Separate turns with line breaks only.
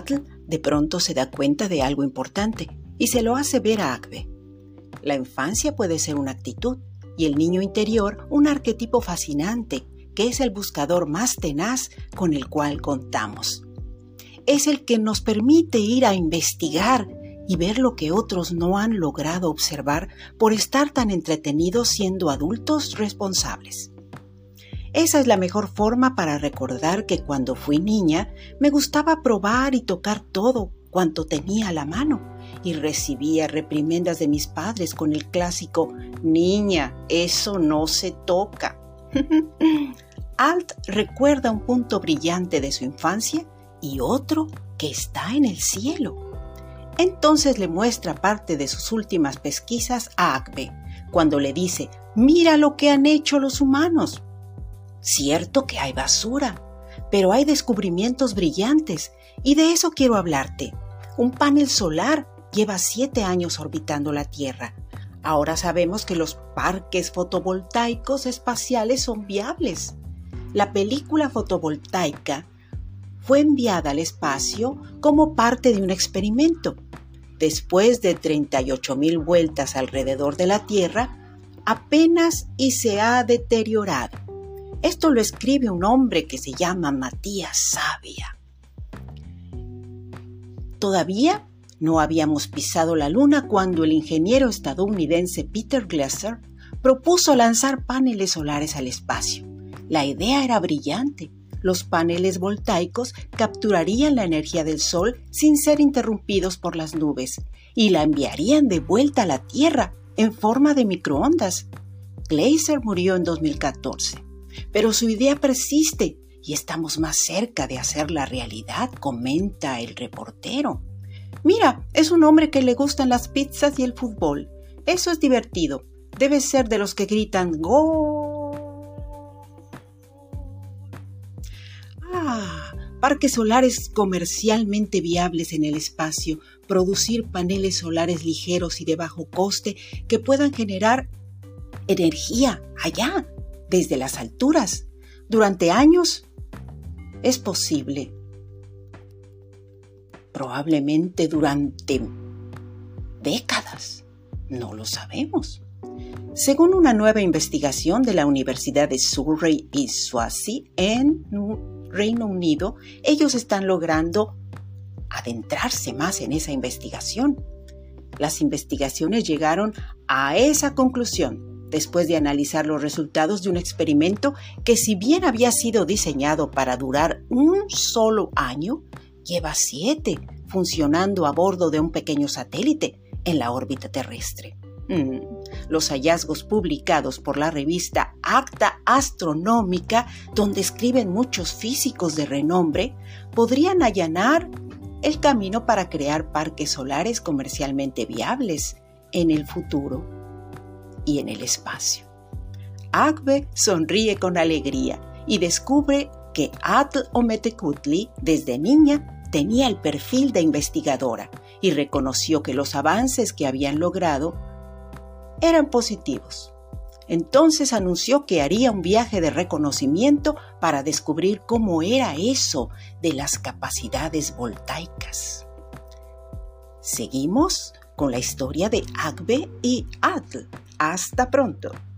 De pronto se da cuenta de algo importante y se lo hace ver a Agbe. La infancia puede ser una actitud y el niño interior un arquetipo fascinante que es el buscador más tenaz con el cual contamos. Es el que nos permite ir a investigar y ver lo que otros no han logrado observar por estar tan entretenidos siendo adultos responsables. Esa es la mejor forma para recordar que cuando fui niña me gustaba probar y tocar todo cuanto tenía a la mano y recibía reprimendas de mis padres con el clásico Niña, eso no se toca. Alt recuerda un punto brillante de su infancia y otro que está en el cielo. Entonces le muestra parte de sus últimas pesquisas a Agbe, cuando le dice, mira lo que han hecho los humanos. Cierto que hay basura, pero hay descubrimientos brillantes y de eso quiero hablarte. Un panel solar lleva siete años orbitando la Tierra. Ahora sabemos que los parques fotovoltaicos espaciales son viables. La película fotovoltaica fue enviada al espacio como parte de un experimento. Después de 38.000 vueltas alrededor de la Tierra, apenas y se ha deteriorado. Esto lo escribe un hombre que se llama Matías Sabia. Todavía no habíamos pisado la Luna cuando el ingeniero estadounidense Peter Glasser propuso lanzar paneles solares al espacio. La idea era brillante los paneles voltaicos capturarían la energía del Sol sin ser interrumpidos por las nubes y la enviarían de vuelta a la Tierra en forma de microondas. Glaser murió en 2014, pero su idea persiste y estamos más cerca de hacerla realidad, comenta el reportero. Mira, es un hombre que le gustan las pizzas y el fútbol. Eso es divertido. Debe ser de los que gritan ¡Gol! parques solares comercialmente viables en el espacio, producir paneles solares ligeros y de bajo coste que puedan generar energía allá, desde las alturas. Durante años es posible. Probablemente durante décadas. No lo sabemos. Según una nueva investigación de la Universidad de Surrey y Swansea en Reino Unido, ellos están logrando adentrarse más en esa investigación. Las investigaciones llegaron a esa conclusión después de analizar los resultados de un experimento que si bien había sido diseñado para durar un solo año, lleva siete funcionando a bordo de un pequeño satélite en la órbita terrestre. Mm. Los hallazgos publicados por la revista Acta Astronómica, donde escriben muchos físicos de renombre, podrían allanar el camino para crear parques solares comercialmente viables en el futuro y en el espacio. Agbe sonríe con alegría y descubre que Atl Ometekutli desde niña tenía el perfil de investigadora y reconoció que los avances que habían logrado eran positivos. Entonces anunció que haría un viaje de reconocimiento para descubrir cómo era eso de las capacidades voltaicas. Seguimos con la historia de Agbe y Adl. Hasta pronto.